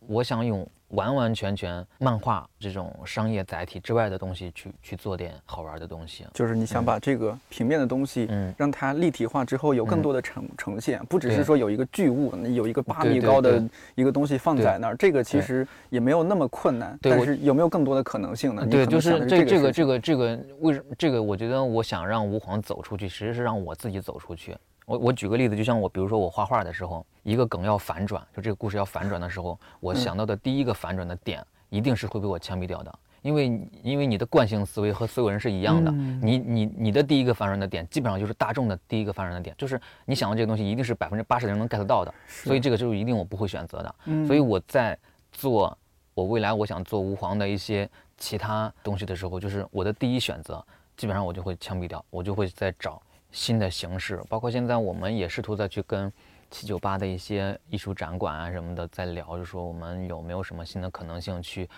我想用。完完全全漫画这种商业载体之外的东西，去去做点好玩的东西，就是你想把这个平面的东西，嗯，让它立体化之后有更多的呈呈现，不只是说有一个巨物，有一个八米高的一个东西放在那儿，这个其实也没有那么困难。但是有没有更多的可能性呢？对，就是这这个这个这个为什这个？我觉得我想让吾皇走出去，其实是让我自己走出去。我我举个例子，就像我，比如说我画画的时候，一个梗要反转，就这个故事要反转的时候，我想到的第一个反转的点，一定是会被我枪毙掉的，因为因为你的惯性思维和所有人是一样的，你你你的第一个反转的点，基本上就是大众的第一个反转的点，就是你想的这个东西一定是百分之八十的人能 get 到的，所以这个就是一定我不会选择的。所以我在做我未来我想做吾皇的一些其他东西的时候，就是我的第一选择，基本上我就会枪毙掉，我就会在找。新的形式，包括现在我们也试图再去跟七九八的一些艺术展馆啊什么的在聊，就说我们有没有什么新的可能性去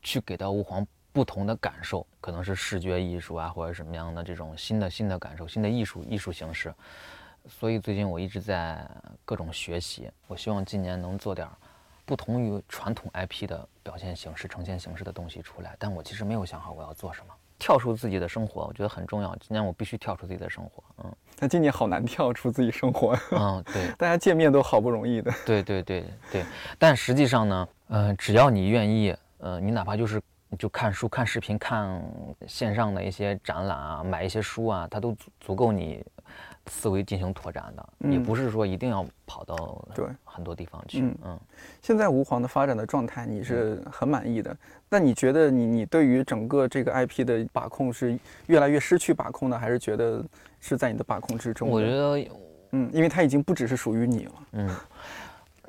去给到吾皇不同的感受，可能是视觉艺术啊，或者什么样的这种新的新的感受，新的艺术艺术形式。所以最近我一直在各种学习，我希望今年能做点不同于传统 IP 的表现形式、呈现形式的东西出来，但我其实没有想好我要做什么。跳出自己的生活，我觉得很重要。今年我必须跳出自己的生活，嗯。但今年好难跳出自己生活，嗯，对。大家见面都好不容易的，对对对对。但实际上呢，呃，只要你愿意，呃，你哪怕就是就看书、看视频、看线上的一些展览啊，买一些书啊，它都足足够你。思维进行拓展的，也不是说一定要跑到对很多地方去。嗯，现在吾皇的发展的状态你是很满意的，那你觉得你你对于整个这个 IP 的把控是越来越失去把控呢，还是觉得是在你的把控之中？我觉得，嗯，因为它已经不只是属于你了。嗯，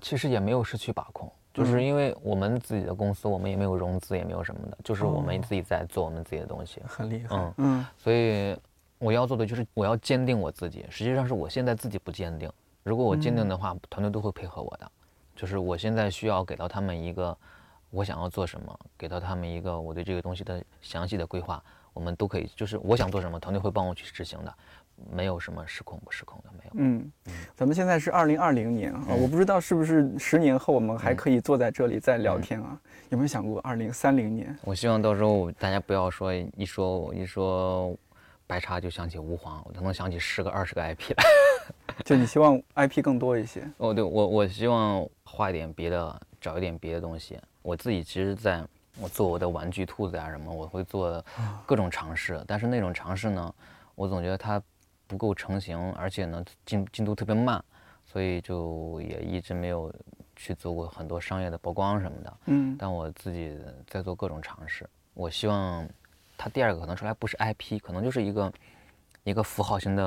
其实也没有失去把控，就是因为我们自己的公司，我们也没有融资，也没有什么的，就是我们自己在做我们自己的东西，很厉害。嗯嗯，所以。我要做的就是我要坚定我自己，实际上是我现在自己不坚定。如果我坚定的话，团队都会配合我的。就是我现在需要给到他们一个我想要做什么，给到他们一个我对这个东西的详细的规划，我们都可以。就是我想做什么，团队会帮我去执行的，没有什么失控不失控的，没有。嗯，咱们现在是二零二零年啊，我不知道是不是十年后我们还可以坐在这里再聊天啊？有没有想过二零三零年？我希望到时候大家不要说一说我一说。白茶就想起吾皇，我都能想起十个二十个 IP 来。就你希望 IP 更多一些？哦，对我我希望画一点别的，找一点别的东西。我自己其实在我做我的玩具兔子啊什么，我会做各种尝试。但是那种尝试呢，我总觉得它不够成型，而且呢进进度特别慢，所以就也一直没有去做过很多商业的曝光什么的。嗯。但我自己在做各种尝试，我希望。它第二个可能出来不是 IP，可能就是一个一个符号型的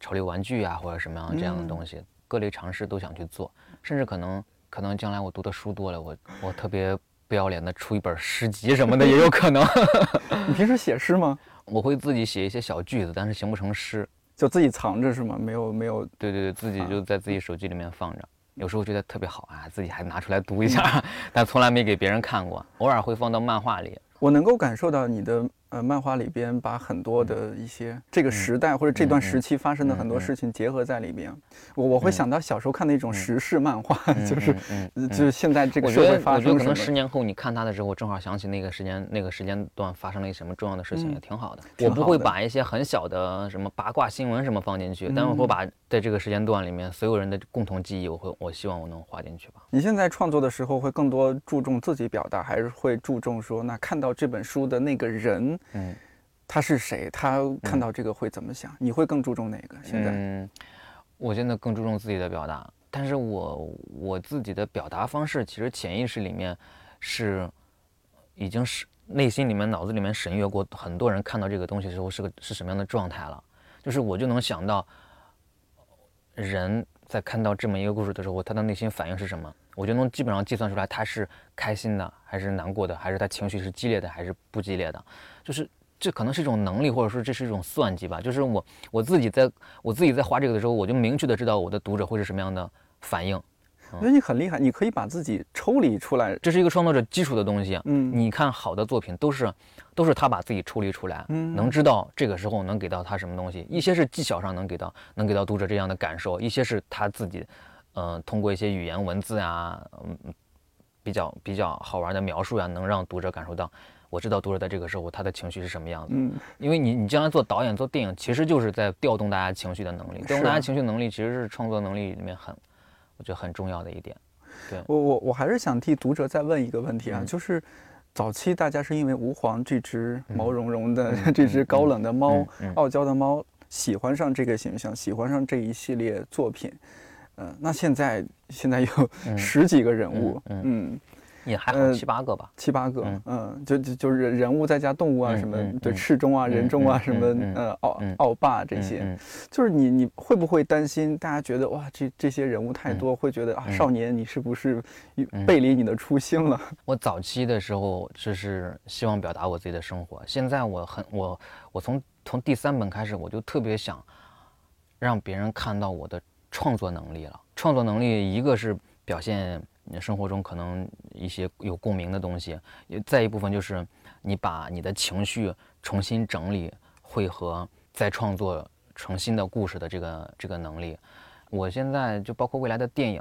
潮流玩具啊，或者什么样这样的东西，各类尝试都想去做，甚至可能可能将来我读的书多了，我我特别不要脸的出一本诗集什么的也有可能。你平时写诗吗？我会自己写一些小句子，但是形不成诗，就自己藏着是吗？没有没有。对对对，自己就在自己手机里面放着，有时候觉得特别好啊，自己还拿出来读一下，但从来没给别人看过，偶尔会放到漫画里。我能够感受到你的。呃，漫画里边把很多的一些这个时代或者这段时期发生的很多事情结合在里边，我我会想到小时候看的一种时事漫画，就是就是现在这个社会发生我觉得可能十年后你看它的时候，正好想起那个时间那个时间段发生了一什么重要的事情，也挺好的。我不会把一些很小的什么八卦新闻什么放进去，但我会把在这个时间段里面所有人的共同记忆，我会我希望我能画进去吧。你现在创作的时候会更多注重自己表达，还是会注重说那看到这本书的那个人？嗯，他是谁？他看到这个会怎么想？你会更注重哪个？现在，嗯，我现在更注重自己的表达，但是我我自己的表达方式，其实潜意识里面是已经是内心里面、脑子里面审阅过很多人看到这个东西的时候是个是什么样的状态了。就是我就能想到人在看到这么一个故事的时候，他的内心反应是什么，我就能基本上计算出来他是开心的，还是难过的，还是他情绪是激烈的，还是不激烈的，就是。这可能是一种能力，或者说这是一种算计吧。就是我我自己在我自己在画这个的时候，我就明确的知道我的读者会是什么样的反应。我觉得你很厉害，你可以把自己抽离出来，这是一个创作者基础的东西。嗯，你看好的作品都是都是他把自己抽离出来，嗯，能知道这个时候能给到他什么东西。一些是技巧上能给到能给到读者这样的感受，一些是他自己，嗯，通过一些语言文字啊，嗯，比较比较好玩的描述呀，能让读者感受到。我知道读者在这个时候他的情绪是什么样子，嗯，因为你你将来做导演做电影，其实就是在调动大家情绪的能力，调动大家情绪能力其实是创作能力里面很，我觉得很重要的一点。对。我我我还是想替读者再问一个问题啊，就是早期大家是因为吾皇这只毛茸茸的 这只高冷的猫，傲娇的猫，喜欢上这个形象，喜欢上这一系列作品，嗯，那现在现在有十几个人物，嗯。也还好，七八个吧，七八个，嗯，就就就是人物再加动物啊，什么对赤中啊、人中啊，什么呃奥奥霸这些，就是你你会不会担心大家觉得哇这这些人物太多，会觉得啊少年你是不是背离你的初心了？我早期的时候就是希望表达我自己的生活，现在我很我我从从第三本开始我就特别想让别人看到我的创作能力了。创作能力一个是表现。你生活中可能一些有共鸣的东西，再一部分就是你把你的情绪重新整理、汇合，再创作成新的故事的这个这个能力。我现在就包括未来的电影，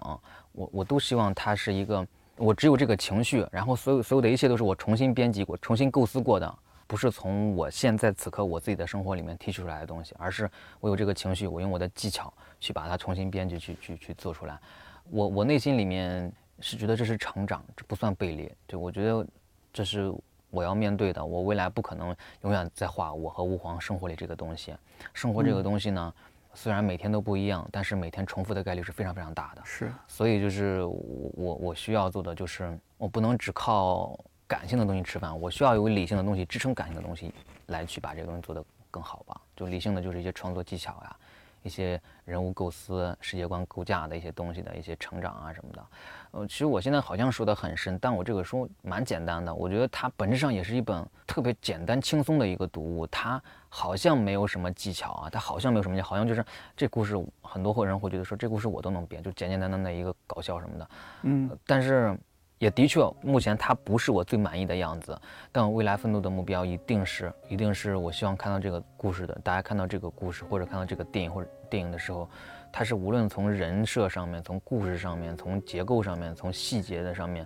我我都希望它是一个，我只有这个情绪，然后所有所有的一切都是我重新编辑过、重新构思过的，不是从我现在此刻我自己的生活里面提取出来的东西，而是我有这个情绪，我用我的技巧去把它重新编辑、去去去做出来。我我内心里面。是觉得这是成长，这不算背离。对我觉得，这是我要面对的。我未来不可能永远在画我和吾皇生活里这个东西。生活这个东西呢，虽然每天都不一样，但是每天重复的概率是非常非常大的。是。所以就是我我需要做的就是，我不能只靠感性的东西吃饭，我需要有理性的东西支撑感性的东西，来去把这个东西做得更好吧。就理性的就是一些创作技巧呀。一些人物构思、世界观构架的一些东西的一些成长啊什么的，呃，其实我现在好像说的很深，但我这个书蛮简单的。我觉得它本质上也是一本特别简单轻松的一个读物，它好像没有什么技巧啊，它好像没有什么，好像就是这故事很多人会觉得说这故事我都能编，就简简单单的一个搞笑什么的，嗯，但是。也的确，目前它不是我最满意的样子，但未来奋斗的目标一定是，一定是我希望看到这个故事的。大家看到这个故事，或者看到这个电影或者电影的时候，它是无论从人设上面、从故事上面、从结构上面、从细节的上面，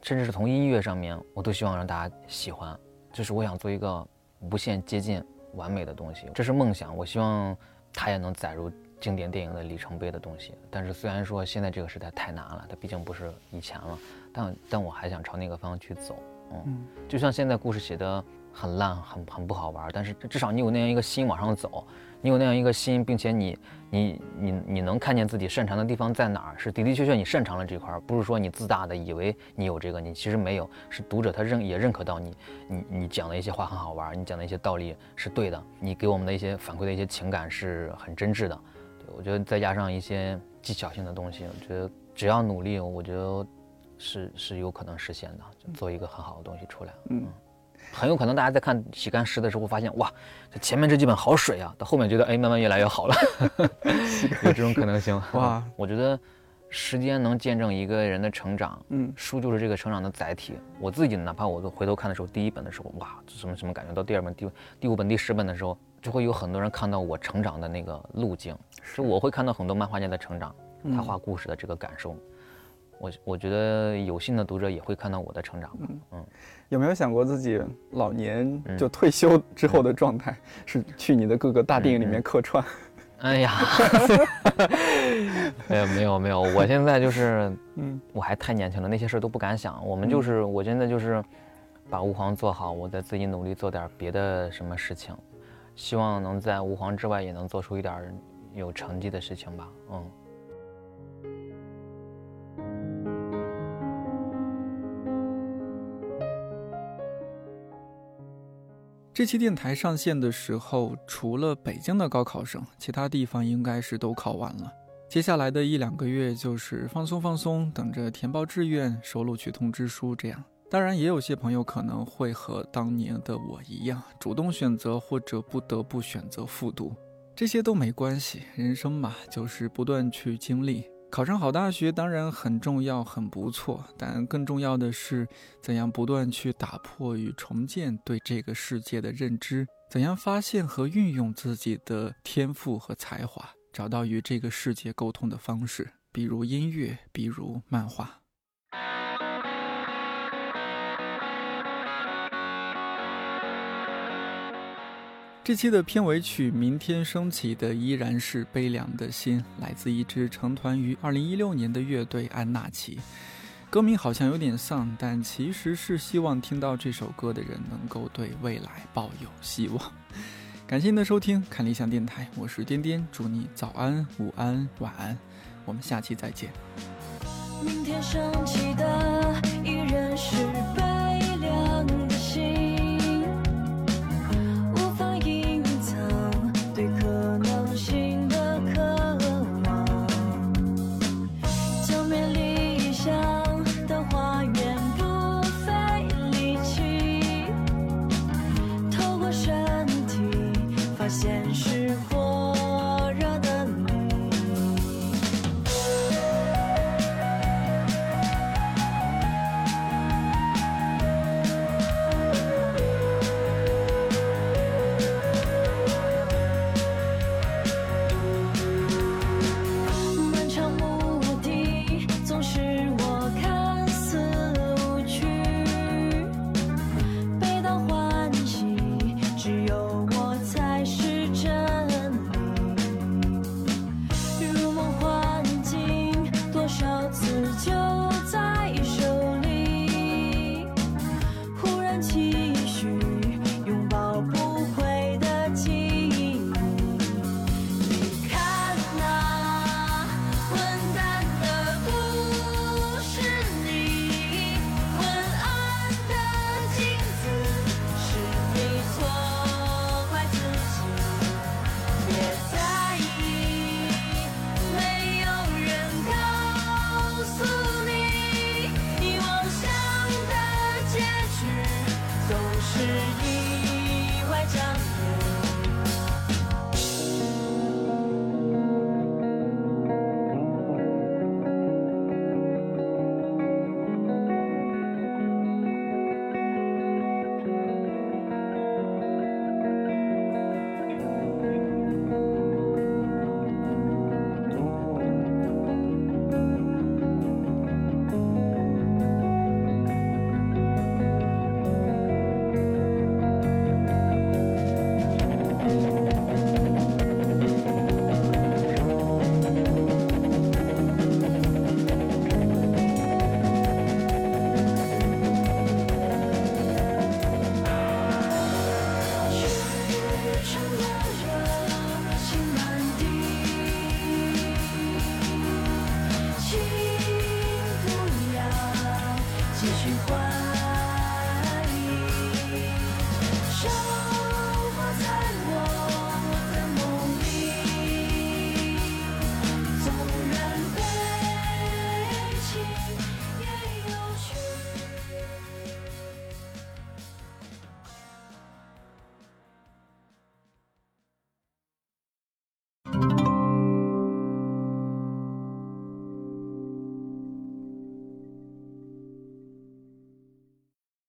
甚至是从音乐上面，我都希望让大家喜欢。就是我想做一个无限接近完美的东西，这是梦想。我希望它也能载入经典电影的里程碑的东西。但是虽然说现在这个时代太难了，它毕竟不是以前了。但但我还想朝那个方向去走，嗯，就像现在故事写的很烂，很很不好玩，但是至少你有那样一个心往上走，你有那样一个心，并且你你你你能看见自己擅长的地方在哪儿，是的的确确你擅长了这块，不是说你自大的以为你有这个，你其实没有，是读者他认也认可到你，你你讲的一些话很好玩，你讲的一些道理是对的，你给我们的一些反馈的一些情感是很真挚的，对我觉得再加上一些。技巧性的东西，我觉得只要努力，我觉得是是有可能实现的，就做一个很好的东西出来。嗯。很有可能大家在看洗干湿的时候发现，哇，这前面这几本好水啊，到后面觉得哎，慢慢越来越好了，有这种可能性。哇，我觉得时间能见证一个人的成长，嗯，书就是这个成长的载体。我自己哪怕我都回头看的时候，第一本的时候，哇，什么什么感觉，到第二本、第第五本、第十本的时候，就会有很多人看到我成长的那个路径，是我会看到很多漫画家的成长，他画故事的这个感受。我我觉得有心的读者也会看到我的成长。嗯嗯，有没有想过自己老年就退休之后的状态，是去你的各个大电影里面客串？哎呀，没有没有没有，我现在就是，嗯，我还太年轻了，那些事儿都不敢想。我们就是，我现在就是把吾皇做好，我再自己努力做点别的什么事情，希望能在吾皇之外也能做出一点有成绩的事情吧。嗯。这期电台上线的时候，除了北京的高考生，其他地方应该是都考完了。接下来的一两个月就是放松放松，等着填报志愿、收录取通知书。这样，当然也有些朋友可能会和当年的我一样，主动选择或者不得不选择复读，这些都没关系。人生嘛，就是不断去经历。考上好大学当然很重要，很不错，但更重要的是怎样不断去打破与重建对这个世界的认知，怎样发现和运用自己的天赋和才华，找到与这个世界沟通的方式，比如音乐，比如漫画。这期的片尾曲《明天升起的依然是悲凉的心》，来自一支成团于2016年的乐队安纳奇。歌名好像有点丧，但其实是希望听到这首歌的人能够对未来抱有希望。感谢您的收听，看理想电台，我是颠颠，祝你早安、午安、晚安，我们下期再见。明天升起的